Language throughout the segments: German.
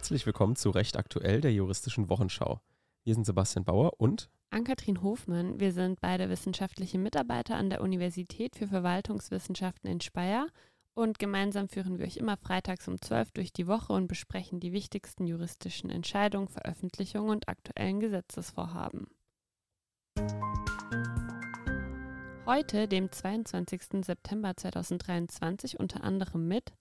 Herzlich willkommen zu Recht aktuell der juristischen Wochenschau. Wir sind Sebastian Bauer und Ann-Kathrin Hofmann. Wir sind beide wissenschaftliche Mitarbeiter an der Universität für Verwaltungswissenschaften in Speyer und gemeinsam führen wir euch immer freitags um 12 durch die Woche und besprechen die wichtigsten juristischen Entscheidungen, Veröffentlichungen und aktuellen Gesetzesvorhaben. Heute, dem 22. September 2023, unter anderem mit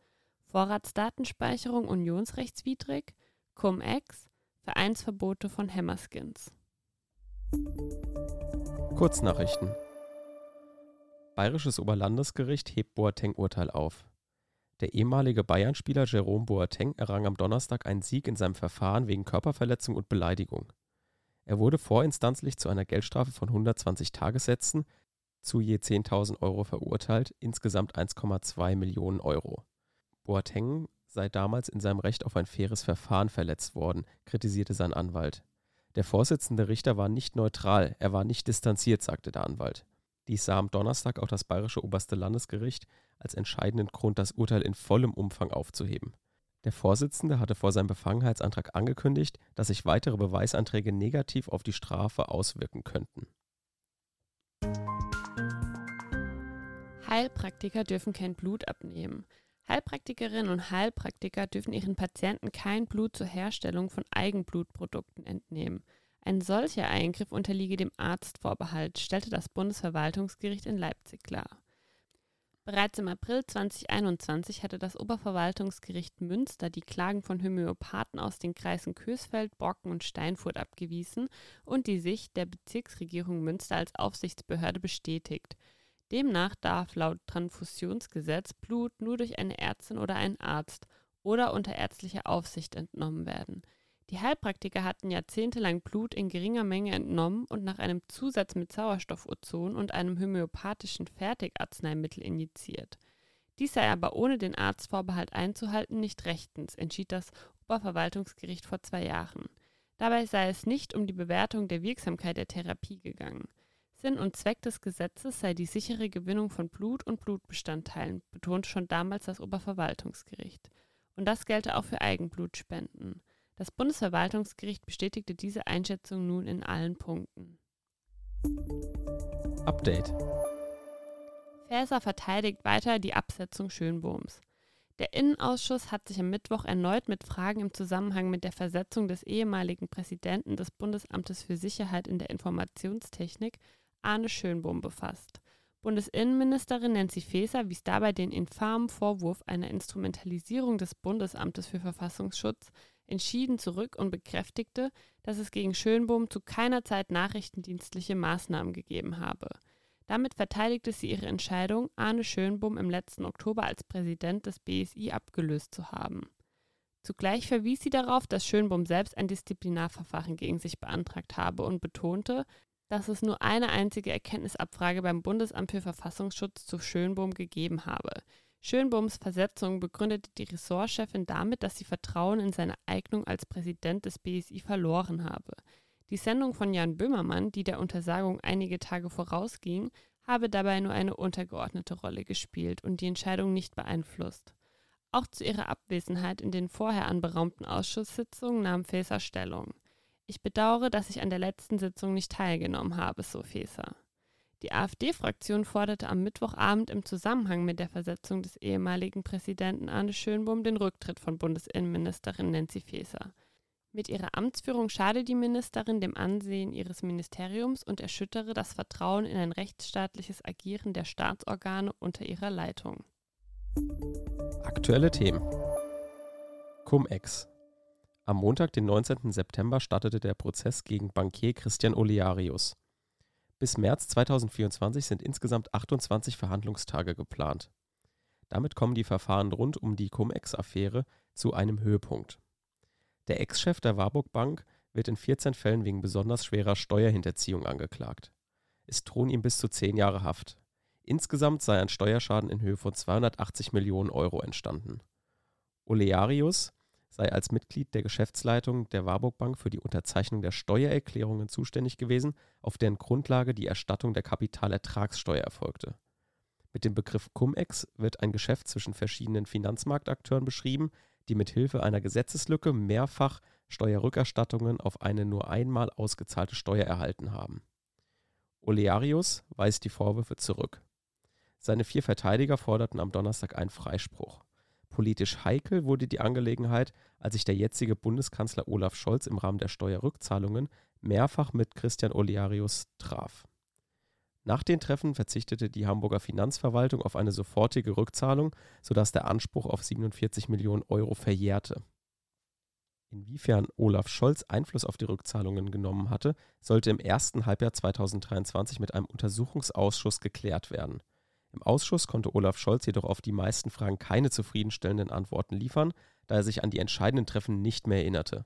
Vorratsdatenspeicherung unionsrechtswidrig, Cum-Ex, Vereinsverbote von Hammerskins. Kurznachrichten. Bayerisches Oberlandesgericht hebt Boateng-Urteil auf. Der ehemalige Bayern-Spieler Jerome Boateng errang am Donnerstag einen Sieg in seinem Verfahren wegen Körperverletzung und Beleidigung. Er wurde vorinstanzlich zu einer Geldstrafe von 120 Tagessätzen zu je 10.000 Euro verurteilt, insgesamt 1,2 Millionen Euro. Boateng sei damals in seinem Recht auf ein faires Verfahren verletzt worden, kritisierte sein Anwalt. Der Vorsitzende Richter war nicht neutral, er war nicht distanziert, sagte der Anwalt. Dies sah am Donnerstag auch das Bayerische Oberste Landesgericht als entscheidenden Grund, das Urteil in vollem Umfang aufzuheben. Der Vorsitzende hatte vor seinem Befangenheitsantrag angekündigt, dass sich weitere Beweisanträge negativ auf die Strafe auswirken könnten. Heilpraktiker dürfen kein Blut abnehmen. Heilpraktikerinnen und Heilpraktiker dürfen ihren Patienten kein Blut zur Herstellung von Eigenblutprodukten entnehmen. Ein solcher Eingriff unterliege dem Arztvorbehalt, stellte das Bundesverwaltungsgericht in Leipzig klar. Bereits im April 2021 hatte das Oberverwaltungsgericht Münster die Klagen von Homöopathen aus den Kreisen Kösfeld, Brocken und Steinfurt abgewiesen und die Sicht der Bezirksregierung Münster als Aufsichtsbehörde bestätigt. Demnach darf laut Transfusionsgesetz Blut nur durch eine Ärztin oder einen Arzt oder unter ärztlicher Aufsicht entnommen werden. Die Heilpraktiker hatten jahrzehntelang Blut in geringer Menge entnommen und nach einem Zusatz mit Sauerstoffozon und einem homöopathischen Fertigarzneimittel injiziert. Dies sei aber ohne den Arztvorbehalt einzuhalten nicht rechtens, entschied das Oberverwaltungsgericht vor zwei Jahren. Dabei sei es nicht um die Bewertung der Wirksamkeit der Therapie gegangen. Sinn und Zweck des Gesetzes sei die sichere Gewinnung von Blut und Blutbestandteilen, betonte schon damals das Oberverwaltungsgericht. Und das gelte auch für Eigenblutspenden. Das Bundesverwaltungsgericht bestätigte diese Einschätzung nun in allen Punkten. Update. Faeser verteidigt weiter die Absetzung Schönbohms. Der Innenausschuss hat sich am Mittwoch erneut mit Fragen im Zusammenhang mit der Versetzung des ehemaligen Präsidenten des Bundesamtes für Sicherheit in der Informationstechnik Arne Schönbohm befasst. Bundesinnenministerin Nancy Faeser wies dabei den infamen Vorwurf einer Instrumentalisierung des Bundesamtes für Verfassungsschutz entschieden zurück und bekräftigte, dass es gegen Schönbohm zu keiner Zeit nachrichtendienstliche Maßnahmen gegeben habe. Damit verteidigte sie ihre Entscheidung, Arne Schönbohm im letzten Oktober als Präsident des BSI abgelöst zu haben. Zugleich verwies sie darauf, dass Schönbohm selbst ein Disziplinarverfahren gegen sich beantragt habe und betonte, dass es nur eine einzige Erkenntnisabfrage beim Bundesamt für Verfassungsschutz zu Schönbohm gegeben habe. Schönbohms Versetzung begründete die Ressortchefin damit, dass sie Vertrauen in seine Eignung als Präsident des BSI verloren habe. Die Sendung von Jan Böhmermann, die der Untersagung einige Tage vorausging, habe dabei nur eine untergeordnete Rolle gespielt und die Entscheidung nicht beeinflusst. Auch zu ihrer Abwesenheit in den vorher anberaumten Ausschusssitzungen nahm Faeser Stellung. Ich bedauere, dass ich an der letzten Sitzung nicht teilgenommen habe, so Faeser. Die AfD-Fraktion forderte am Mittwochabend im Zusammenhang mit der Versetzung des ehemaligen Präsidenten Arne Schönbohm den Rücktritt von Bundesinnenministerin Nancy Faeser. Mit ihrer Amtsführung schade die Ministerin dem Ansehen ihres Ministeriums und erschüttere das Vertrauen in ein rechtsstaatliches Agieren der Staatsorgane unter ihrer Leitung. Aktuelle Themen. Cum-Ex. Am Montag, den 19. September, startete der Prozess gegen Bankier Christian Olearius. Bis März 2024 sind insgesamt 28 Verhandlungstage geplant. Damit kommen die Verfahren rund um die Cum-Ex-Affäre zu einem Höhepunkt. Der Ex-Chef der Warburg Bank wird in 14 Fällen wegen besonders schwerer Steuerhinterziehung angeklagt. Es drohen ihm bis zu 10 Jahre Haft. Insgesamt sei ein Steuerschaden in Höhe von 280 Millionen Euro entstanden. Olearius sei als Mitglied der Geschäftsleitung der Warburg Bank für die Unterzeichnung der Steuererklärungen zuständig gewesen, auf deren Grundlage die Erstattung der Kapitalertragssteuer erfolgte. Mit dem Begriff Cum-Ex wird ein Geschäft zwischen verschiedenen Finanzmarktakteuren beschrieben, die mit Hilfe einer Gesetzeslücke mehrfach Steuerrückerstattungen auf eine nur einmal ausgezahlte Steuer erhalten haben. Olearius weist die Vorwürfe zurück. Seine vier Verteidiger forderten am Donnerstag einen Freispruch. Politisch heikel wurde die Angelegenheit, als sich der jetzige Bundeskanzler Olaf Scholz im Rahmen der Steuerrückzahlungen mehrfach mit Christian Olearius traf. Nach den Treffen verzichtete die Hamburger Finanzverwaltung auf eine sofortige Rückzahlung, sodass der Anspruch auf 47 Millionen Euro verjährte. Inwiefern Olaf Scholz Einfluss auf die Rückzahlungen genommen hatte, sollte im ersten Halbjahr 2023 mit einem Untersuchungsausschuss geklärt werden. Im Ausschuss konnte Olaf Scholz jedoch auf die meisten Fragen keine zufriedenstellenden Antworten liefern, da er sich an die entscheidenden Treffen nicht mehr erinnerte.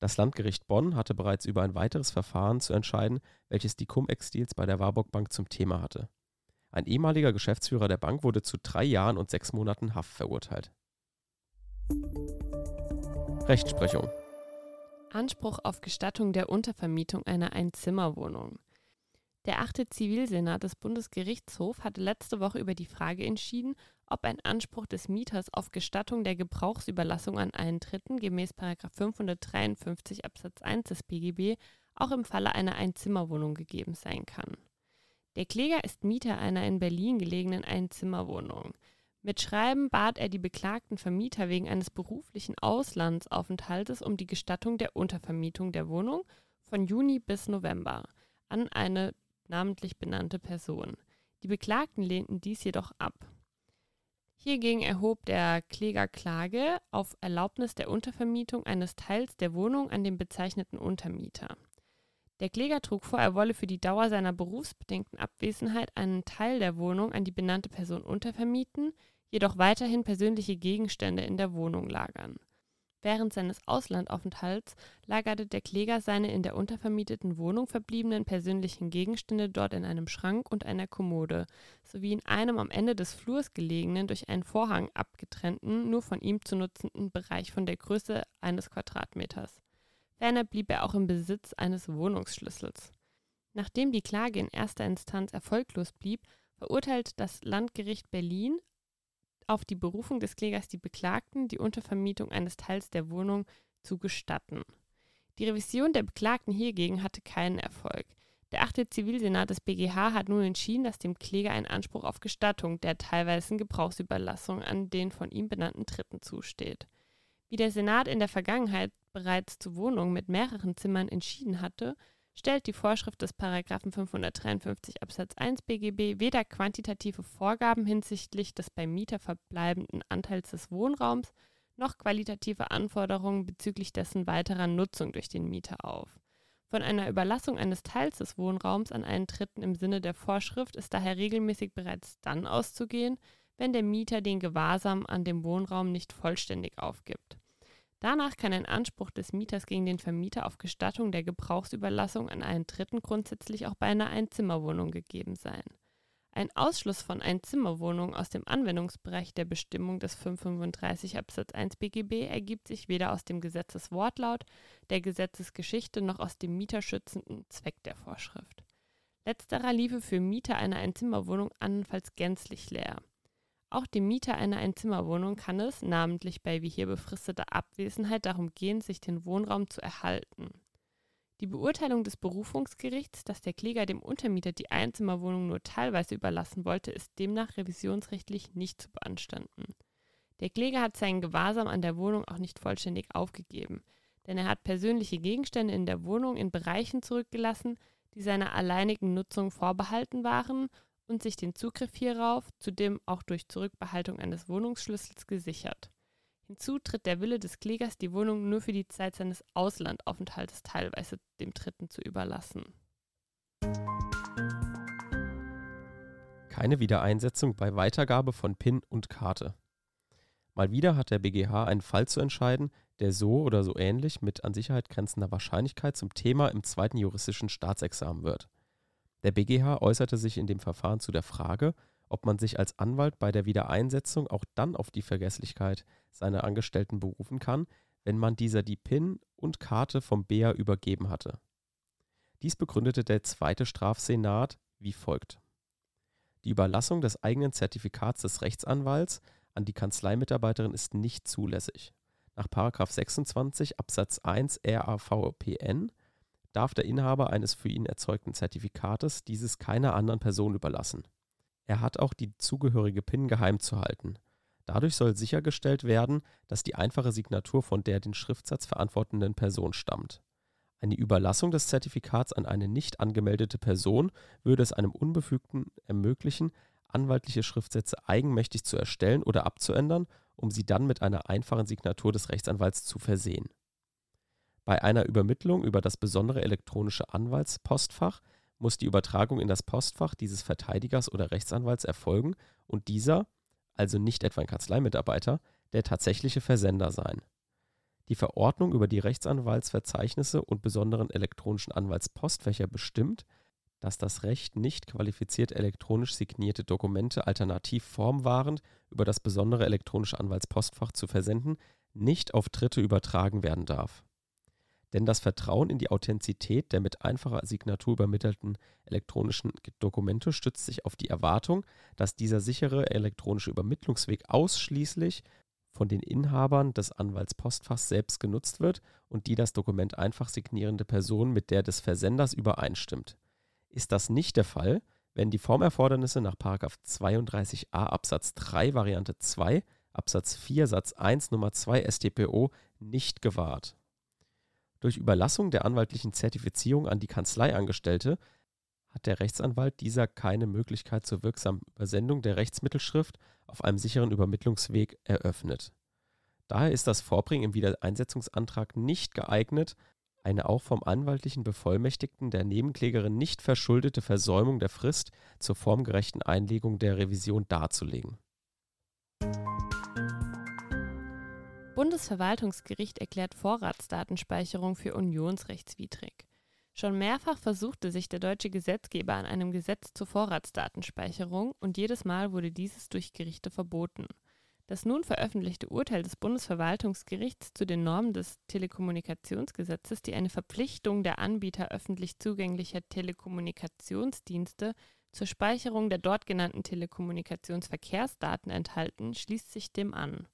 Das Landgericht Bonn hatte bereits über ein weiteres Verfahren zu entscheiden, welches die Cum-Ex-Deals bei der Warburg Bank zum Thema hatte. Ein ehemaliger Geschäftsführer der Bank wurde zu drei Jahren und sechs Monaten Haft verurteilt. Rechtsprechung. Anspruch auf Gestattung der Untervermietung einer Einzimmerwohnung. Der achte Zivilsenat des Bundesgerichtshofs hatte letzte Woche über die Frage entschieden, ob ein Anspruch des Mieters auf Gestattung der Gebrauchsüberlassung an einen Dritten gemäß 553 Absatz 1 des BGB auch im Falle einer Einzimmerwohnung gegeben sein kann. Der Kläger ist Mieter einer in Berlin gelegenen Einzimmerwohnung. Mit Schreiben bat er die beklagten Vermieter wegen eines beruflichen Auslandsaufenthaltes um die Gestattung der Untervermietung der Wohnung von Juni bis November an eine namentlich benannte Person. Die Beklagten lehnten dies jedoch ab. Hiergegen erhob der Kläger Klage auf Erlaubnis der Untervermietung eines Teils der Wohnung an den bezeichneten Untermieter. Der Kläger trug vor, er wolle für die Dauer seiner berufsbedingten Abwesenheit einen Teil der Wohnung an die benannte Person untervermieten, jedoch weiterhin persönliche Gegenstände in der Wohnung lagern. Während seines Auslandaufenthalts lagerte der Kläger seine in der untervermieteten Wohnung verbliebenen persönlichen Gegenstände dort in einem Schrank und einer Kommode sowie in einem am Ende des Flurs gelegenen, durch einen Vorhang abgetrennten, nur von ihm zu nutzenden Bereich von der Größe eines Quadratmeters. Ferner blieb er auch im Besitz eines Wohnungsschlüssels. Nachdem die Klage in erster Instanz erfolglos blieb, verurteilt das Landgericht Berlin auf die Berufung des Klägers die Beklagten, die Untervermietung eines Teils der Wohnung zu gestatten. Die Revision der Beklagten hiergegen hatte keinen Erfolg. Der achte Zivilsenat des BGH hat nun entschieden, dass dem Kläger ein Anspruch auf Gestattung der teilweisen Gebrauchsüberlassung an den von ihm benannten Dritten zusteht. Wie der Senat in der Vergangenheit bereits zu Wohnungen mit mehreren Zimmern entschieden hatte, stellt die Vorschrift des Paragraphen 553 Absatz 1 BGB weder quantitative Vorgaben hinsichtlich des beim Mieter verbleibenden Anteils des Wohnraums noch qualitative Anforderungen bezüglich dessen weiterer Nutzung durch den Mieter auf. Von einer Überlassung eines Teils des Wohnraums an einen Dritten im Sinne der Vorschrift ist daher regelmäßig bereits dann auszugehen, wenn der Mieter den Gewahrsam an dem Wohnraum nicht vollständig aufgibt. Danach kann ein Anspruch des Mieters gegen den Vermieter auf Gestattung der Gebrauchsüberlassung an einen Dritten grundsätzlich auch bei einer Einzimmerwohnung gegeben sein. Ein Ausschluss von Einzimmerwohnungen aus dem Anwendungsbereich der Bestimmung des 535 Absatz 1 BGB ergibt sich weder aus dem Gesetzeswortlaut, der Gesetzesgeschichte noch aus dem mieterschützenden Zweck der Vorschrift. Letzterer liefe für Mieter einer Einzimmerwohnung andernfalls gänzlich leer. Auch dem Mieter einer Einzimmerwohnung kann es, namentlich bei wie hier befristeter Abwesenheit, darum gehen, sich den Wohnraum zu erhalten. Die Beurteilung des Berufungsgerichts, dass der Kläger dem Untermieter die Einzimmerwohnung nur teilweise überlassen wollte, ist demnach revisionsrechtlich nicht zu beanstanden. Der Kläger hat seinen Gewahrsam an der Wohnung auch nicht vollständig aufgegeben, denn er hat persönliche Gegenstände in der Wohnung in Bereichen zurückgelassen, die seiner alleinigen Nutzung vorbehalten waren und sich den Zugriff hierauf zudem auch durch Zurückbehaltung eines Wohnungsschlüssels gesichert. Hinzu tritt der Wille des Klägers, die Wohnung nur für die Zeit seines Auslandaufenthaltes teilweise dem Dritten zu überlassen. Keine Wiedereinsetzung bei Weitergabe von PIN und Karte. Mal wieder hat der BGH einen Fall zu entscheiden, der so oder so ähnlich mit an Sicherheit grenzender Wahrscheinlichkeit zum Thema im zweiten juristischen Staatsexamen wird. Der BGH äußerte sich in dem Verfahren zu der Frage, ob man sich als Anwalt bei der Wiedereinsetzung auch dann auf die Vergesslichkeit seiner Angestellten berufen kann, wenn man dieser die PIN und Karte vom BEA übergeben hatte. Dies begründete der zweite Strafsenat wie folgt. Die Überlassung des eigenen Zertifikats des Rechtsanwalts an die Kanzleimitarbeiterin ist nicht zulässig. Nach 26 Absatz 1 RAVPN darf der Inhaber eines für ihn erzeugten Zertifikates dieses keiner anderen Person überlassen. Er hat auch die zugehörige PIN geheim zu halten. Dadurch soll sichergestellt werden, dass die einfache Signatur von der den Schriftsatz verantwortenden Person stammt. Eine Überlassung des Zertifikats an eine nicht angemeldete Person würde es einem Unbefugten ermöglichen, anwaltliche Schriftsätze eigenmächtig zu erstellen oder abzuändern, um sie dann mit einer einfachen Signatur des Rechtsanwalts zu versehen. Bei einer Übermittlung über das besondere elektronische Anwaltspostfach muss die Übertragung in das Postfach dieses Verteidigers oder Rechtsanwalts erfolgen und dieser, also nicht etwa ein Kanzleimitarbeiter, der tatsächliche Versender sein. Die Verordnung über die Rechtsanwaltsverzeichnisse und besonderen elektronischen Anwaltspostfächer bestimmt, dass das Recht nicht qualifiziert elektronisch signierte Dokumente alternativ formwahrend über das besondere elektronische Anwaltspostfach zu versenden, nicht auf Dritte übertragen werden darf. Denn das Vertrauen in die Authentizität der mit einfacher Signatur übermittelten elektronischen Dokumente stützt sich auf die Erwartung, dass dieser sichere elektronische Übermittlungsweg ausschließlich von den Inhabern des Anwaltspostfachs selbst genutzt wird und die das Dokument einfach signierende Person mit der des Versenders übereinstimmt ist das nicht der Fall, wenn die Formerfordernisse nach 32a Absatz 3 Variante 2 Absatz 4 Satz 1 Nummer 2 StPO nicht gewahrt. Durch Überlassung der anwaltlichen Zertifizierung an die Kanzleiangestellte hat der Rechtsanwalt dieser keine Möglichkeit zur wirksamen Übersendung der Rechtsmittelschrift auf einem sicheren Übermittlungsweg eröffnet. Daher ist das Vorbringen im Wiedereinsetzungsantrag nicht geeignet, eine auch vom anwaltlichen Bevollmächtigten der Nebenklägerin nicht verschuldete Versäumung der Frist zur formgerechten Einlegung der Revision darzulegen. Bundesverwaltungsgericht erklärt Vorratsdatenspeicherung für unionsrechtswidrig. Schon mehrfach versuchte sich der deutsche Gesetzgeber an einem Gesetz zur Vorratsdatenspeicherung und jedes Mal wurde dieses durch Gerichte verboten. Das nun veröffentlichte Urteil des Bundesverwaltungsgerichts zu den Normen des Telekommunikationsgesetzes, die eine Verpflichtung der Anbieter öffentlich zugänglicher Telekommunikationsdienste zur Speicherung der dort genannten Telekommunikationsverkehrsdaten enthalten, schließt sich dem an.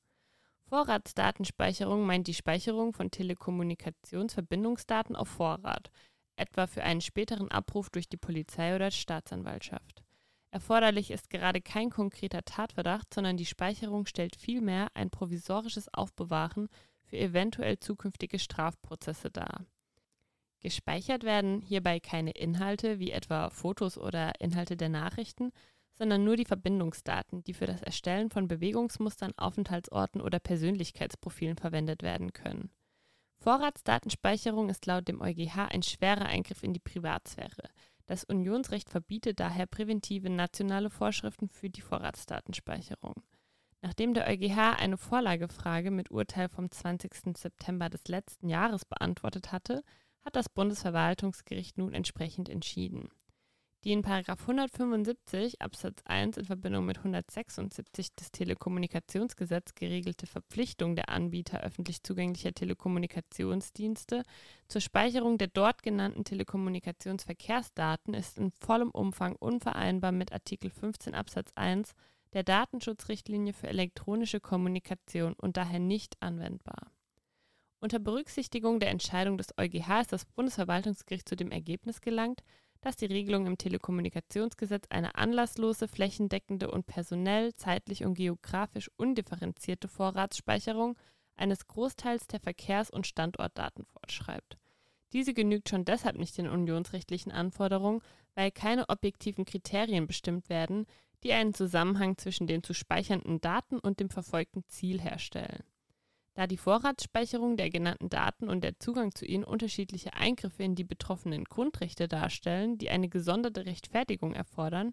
Vorratsdatenspeicherung meint die Speicherung von Telekommunikationsverbindungsdaten auf Vorrat, etwa für einen späteren Abruf durch die Polizei oder Staatsanwaltschaft. Erforderlich ist gerade kein konkreter Tatverdacht, sondern die Speicherung stellt vielmehr ein provisorisches Aufbewahren für eventuell zukünftige Strafprozesse dar. Gespeichert werden hierbei keine Inhalte wie etwa Fotos oder Inhalte der Nachrichten, sondern nur die Verbindungsdaten, die für das Erstellen von Bewegungsmustern, Aufenthaltsorten oder Persönlichkeitsprofilen verwendet werden können. Vorratsdatenspeicherung ist laut dem EuGH ein schwerer Eingriff in die Privatsphäre. Das Unionsrecht verbietet daher präventive nationale Vorschriften für die Vorratsdatenspeicherung. Nachdem der EuGH eine Vorlagefrage mit Urteil vom 20. September des letzten Jahres beantwortet hatte, hat das Bundesverwaltungsgericht nun entsprechend entschieden. Die in 175 Absatz 1 in Verbindung mit 176 des Telekommunikationsgesetzes geregelte Verpflichtung der Anbieter öffentlich zugänglicher Telekommunikationsdienste zur Speicherung der dort genannten Telekommunikationsverkehrsdaten ist in vollem Umfang unvereinbar mit Artikel 15 Absatz 1 der Datenschutzrichtlinie für elektronische Kommunikation und daher nicht anwendbar. Unter Berücksichtigung der Entscheidung des EuGH ist das Bundesverwaltungsgericht zu dem Ergebnis gelangt, dass die Regelung im Telekommunikationsgesetz eine anlasslose, flächendeckende und personell, zeitlich und geografisch undifferenzierte Vorratsspeicherung eines Großteils der Verkehrs- und Standortdaten fortschreibt. Diese genügt schon deshalb nicht den unionsrechtlichen Anforderungen, weil keine objektiven Kriterien bestimmt werden, die einen Zusammenhang zwischen den zu speichernden Daten und dem verfolgten Ziel herstellen. Da die Vorratsspeicherung der genannten Daten und der Zugang zu ihnen unterschiedliche Eingriffe in die betroffenen Grundrechte darstellen, die eine gesonderte Rechtfertigung erfordern,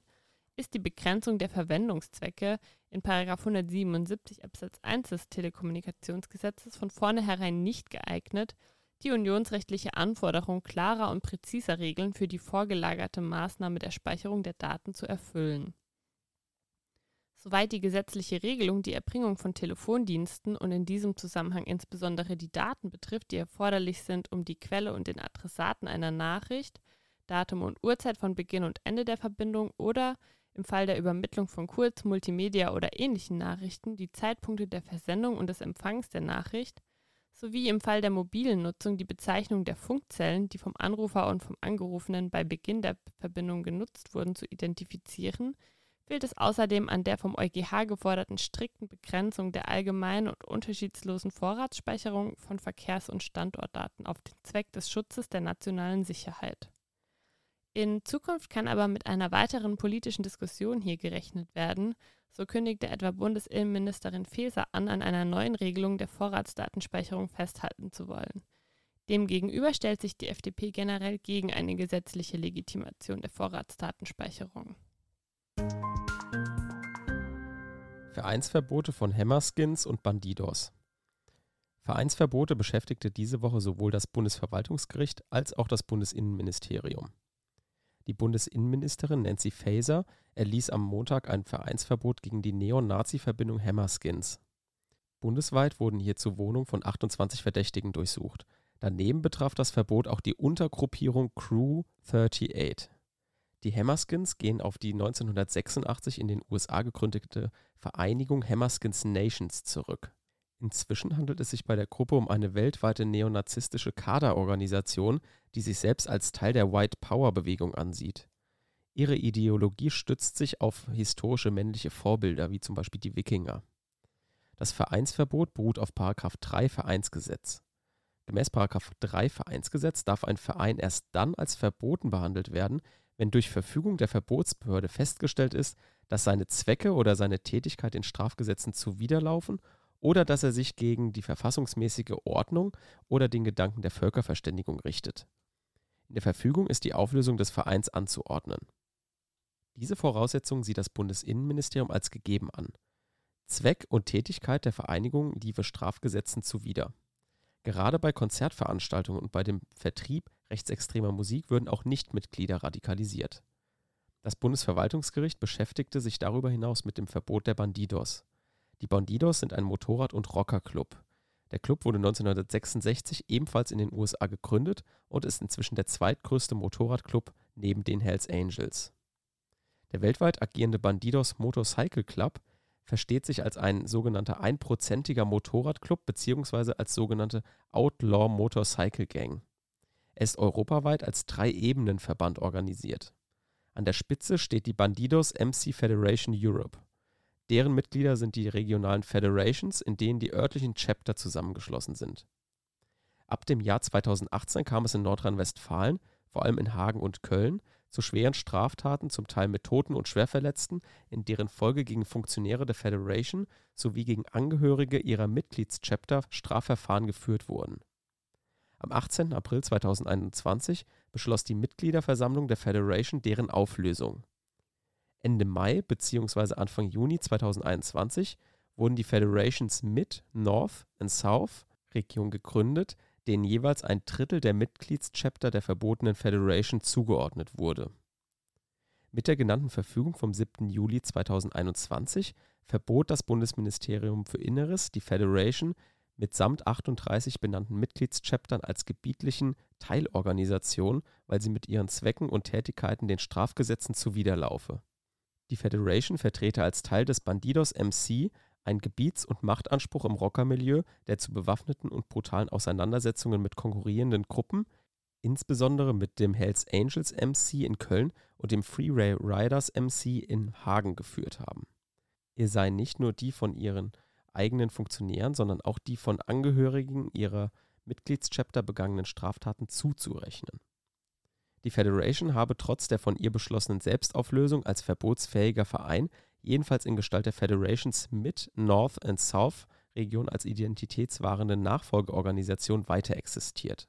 ist die Begrenzung der Verwendungszwecke in 177 Absatz 1 des Telekommunikationsgesetzes von vornherein nicht geeignet, die unionsrechtliche Anforderung klarer und präziser Regeln für die vorgelagerte Maßnahme der Speicherung der Daten zu erfüllen. Soweit die gesetzliche Regelung die Erbringung von Telefondiensten und in diesem Zusammenhang insbesondere die Daten betrifft, die erforderlich sind, um die Quelle und den Adressaten einer Nachricht, Datum und Uhrzeit von Beginn und Ende der Verbindung oder im Fall der Übermittlung von Kurz-, Multimedia- oder ähnlichen Nachrichten die Zeitpunkte der Versendung und des Empfangs der Nachricht sowie im Fall der mobilen Nutzung die Bezeichnung der Funkzellen, die vom Anrufer und vom Angerufenen bei Beginn der Verbindung genutzt wurden, zu identifizieren, fehlt es außerdem an der vom EuGH geforderten strikten Begrenzung der allgemeinen und unterschiedslosen Vorratsspeicherung von Verkehrs- und Standortdaten auf den Zweck des Schutzes der nationalen Sicherheit. In Zukunft kann aber mit einer weiteren politischen Diskussion hier gerechnet werden, so kündigte etwa Bundesinnenministerin Faeser an, an einer neuen Regelung der Vorratsdatenspeicherung festhalten zu wollen. Demgegenüber stellt sich die FDP generell gegen eine gesetzliche Legitimation der Vorratsdatenspeicherung. Vereinsverbote von Hammerskins und Bandidos. Vereinsverbote beschäftigte diese Woche sowohl das Bundesverwaltungsgericht als auch das Bundesinnenministerium. Die Bundesinnenministerin Nancy Faeser erließ am Montag ein Vereinsverbot gegen die Neon-Nazi-Verbindung Hammerskins. Bundesweit wurden hierzu Wohnungen von 28 Verdächtigen durchsucht. Daneben betraf das Verbot auch die Untergruppierung Crew 38. Die Hammerskins gehen auf die 1986 in den USA gegründete Vereinigung Hammerskins Nations zurück. Inzwischen handelt es sich bei der Gruppe um eine weltweite neonazistische Kaderorganisation, die sich selbst als Teil der White Power Bewegung ansieht. Ihre Ideologie stützt sich auf historische männliche Vorbilder, wie zum Beispiel die Wikinger. Das Vereinsverbot beruht auf 3 Vereinsgesetz. Gemäß 3 Vereinsgesetz darf ein Verein erst dann als verboten behandelt werden, wenn durch Verfügung der Verbotsbehörde festgestellt ist, dass seine Zwecke oder seine Tätigkeit den Strafgesetzen zuwiderlaufen oder dass er sich gegen die verfassungsmäßige Ordnung oder den Gedanken der Völkerverständigung richtet. In der Verfügung ist die Auflösung des Vereins anzuordnen. Diese Voraussetzung sieht das Bundesinnenministerium als gegeben an. Zweck und Tätigkeit der Vereinigung liefe Strafgesetzen zuwider. Gerade bei Konzertveranstaltungen und bei dem Vertrieb rechtsextremer Musik würden auch Nichtmitglieder radikalisiert. Das Bundesverwaltungsgericht beschäftigte sich darüber hinaus mit dem Verbot der Bandidos. Die Bandidos sind ein Motorrad- und Rockerclub. Der Club wurde 1966 ebenfalls in den USA gegründet und ist inzwischen der zweitgrößte Motorradclub neben den Hells Angels. Der weltweit agierende Bandidos Motorcycle Club versteht sich als ein sogenannter einprozentiger Motorradclub bzw. als sogenannte Outlaw Motorcycle Gang. Er ist europaweit als Drei-Ebenen-Verband organisiert. An der Spitze steht die Bandidos MC Federation Europe. Deren Mitglieder sind die regionalen Federations, in denen die örtlichen Chapter zusammengeschlossen sind. Ab dem Jahr 2018 kam es in Nordrhein-Westfalen, vor allem in Hagen und Köln, zu schweren Straftaten, zum Teil mit Toten und Schwerverletzten, in deren Folge gegen Funktionäre der Federation sowie gegen Angehörige ihrer Mitgliedschapter Strafverfahren geführt wurden. Am 18. April 2021 beschloss die Mitgliederversammlung der Federation deren Auflösung. Ende Mai bzw. Anfang Juni 2021 wurden die Federations Mid, North und South Region gegründet, denen jeweils ein Drittel der Mitgliedschapter der verbotenen Federation zugeordnet wurde. Mit der genannten Verfügung vom 7. Juli 2021 verbot das Bundesministerium für Inneres die Federation mitsamt 38 benannten Mitgliedschaptern als gebietlichen Teilorganisationen, weil sie mit ihren Zwecken und Tätigkeiten den Strafgesetzen zuwiderlaufe die Federation vertrete als Teil des Bandidos MC einen Gebiets und Machtanspruch im Rockermilieu, der zu bewaffneten und brutalen Auseinandersetzungen mit konkurrierenden Gruppen, insbesondere mit dem Hells Angels MC in Köln und dem Freeway Riders MC in Hagen geführt haben. Ihr seien nicht nur die von ihren eigenen Funktionären, sondern auch die von Angehörigen ihrer Mitgliedschapter begangenen Straftaten zuzurechnen die Federation habe trotz der von ihr beschlossenen Selbstauflösung als verbotsfähiger Verein jedenfalls in Gestalt der Federations Mid, North and South Region als identitätswahrende Nachfolgeorganisation weiter existiert.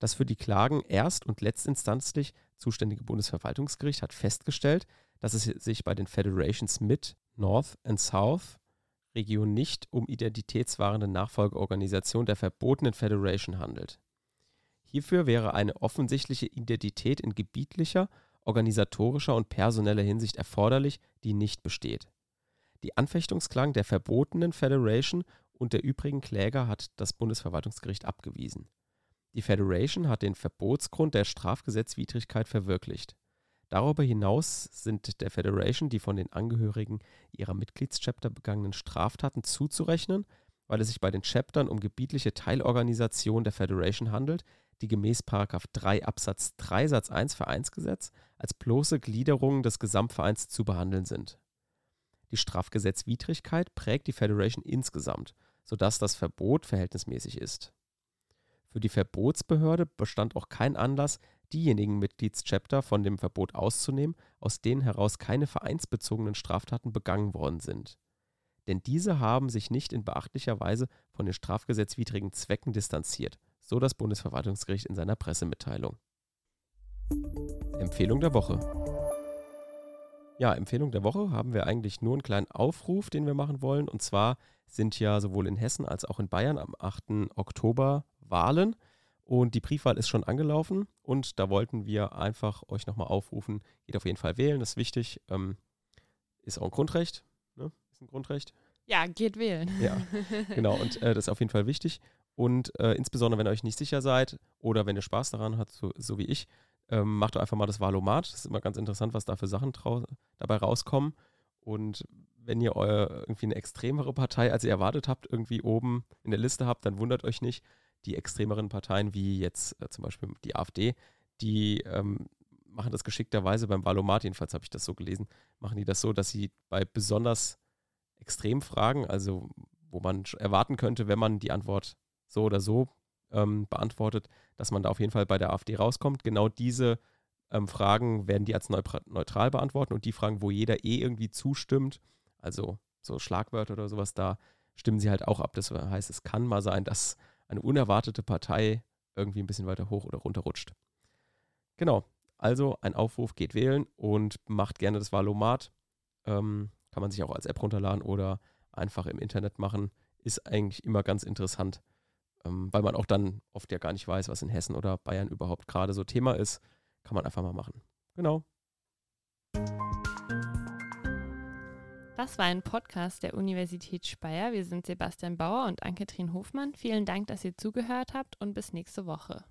Das für die Klagen erst- und letztinstanzlich zuständige Bundesverwaltungsgericht hat festgestellt, dass es sich bei den Federations Mid, North and South Region nicht um identitätswahrende Nachfolgeorganisation der verbotenen Federation handelt Hierfür wäre eine offensichtliche Identität in gebietlicher, organisatorischer und personeller Hinsicht erforderlich, die nicht besteht. Die Anfechtungsklagen der verbotenen Federation und der übrigen Kläger hat das Bundesverwaltungsgericht abgewiesen. Die Federation hat den Verbotsgrund der Strafgesetzwidrigkeit verwirklicht. Darüber hinaus sind der Federation die von den Angehörigen ihrer Mitgliedschapter begangenen Straftaten zuzurechnen, weil es sich bei den Chaptern um gebietliche Teilorganisationen der Federation handelt, die gemäß 3 Absatz 3 Satz 1 Vereinsgesetz als bloße Gliederungen des Gesamtvereins zu behandeln sind. Die Strafgesetzwidrigkeit prägt die Federation insgesamt, sodass das Verbot verhältnismäßig ist. Für die Verbotsbehörde bestand auch kein Anlass, diejenigen Mitgliedschapter von dem Verbot auszunehmen, aus denen heraus keine vereinsbezogenen Straftaten begangen worden sind. Denn diese haben sich nicht in beachtlicher Weise von den strafgesetzwidrigen Zwecken distanziert, so das Bundesverwaltungsgericht in seiner Pressemitteilung. Empfehlung der Woche. Ja, Empfehlung der Woche haben wir eigentlich nur einen kleinen Aufruf, den wir machen wollen. Und zwar sind ja sowohl in Hessen als auch in Bayern am 8. Oktober Wahlen. Und die Briefwahl ist schon angelaufen. Und da wollten wir einfach euch nochmal aufrufen, geht auf jeden Fall wählen, das ist wichtig. Ähm, ist auch ein Grundrecht. Ne? Ist ein Grundrecht. Ja, geht wählen. Ja, genau. Und äh, das ist auf jeden Fall wichtig. Und äh, insbesondere, wenn ihr euch nicht sicher seid oder wenn ihr Spaß daran habt, so, so wie ich, ähm, macht doch einfach mal das Valomat. Das ist immer ganz interessant, was da für Sachen dabei rauskommen. Und wenn ihr euer, irgendwie eine extremere Partei, als ihr erwartet habt, irgendwie oben in der Liste habt, dann wundert euch nicht. Die extremeren Parteien, wie jetzt äh, zum Beispiel die AfD, die ähm, machen das geschickterweise beim Valomat, jedenfalls habe ich das so gelesen, machen die das so, dass sie bei besonders extremen Fragen, also wo man erwarten könnte, wenn man die Antwort so oder so ähm, beantwortet, dass man da auf jeden Fall bei der AfD rauskommt. Genau diese ähm, Fragen werden die als neutral beantworten und die Fragen, wo jeder eh irgendwie zustimmt, also so Schlagwörter oder sowas, da stimmen sie halt auch ab. Das heißt, es kann mal sein, dass eine unerwartete Partei irgendwie ein bisschen weiter hoch oder runter rutscht. Genau, also ein Aufruf, geht wählen und macht gerne das Wahlomat. Ähm, kann man sich auch als App runterladen oder einfach im Internet machen. Ist eigentlich immer ganz interessant, ähm, weil man auch dann oft ja gar nicht weiß, was in Hessen oder Bayern überhaupt gerade so Thema ist. Kann man einfach mal machen. Genau. Das war ein Podcast der Universität Speyer. Wir sind Sebastian Bauer und Anke-Trin Hofmann. Vielen Dank, dass ihr zugehört habt und bis nächste Woche.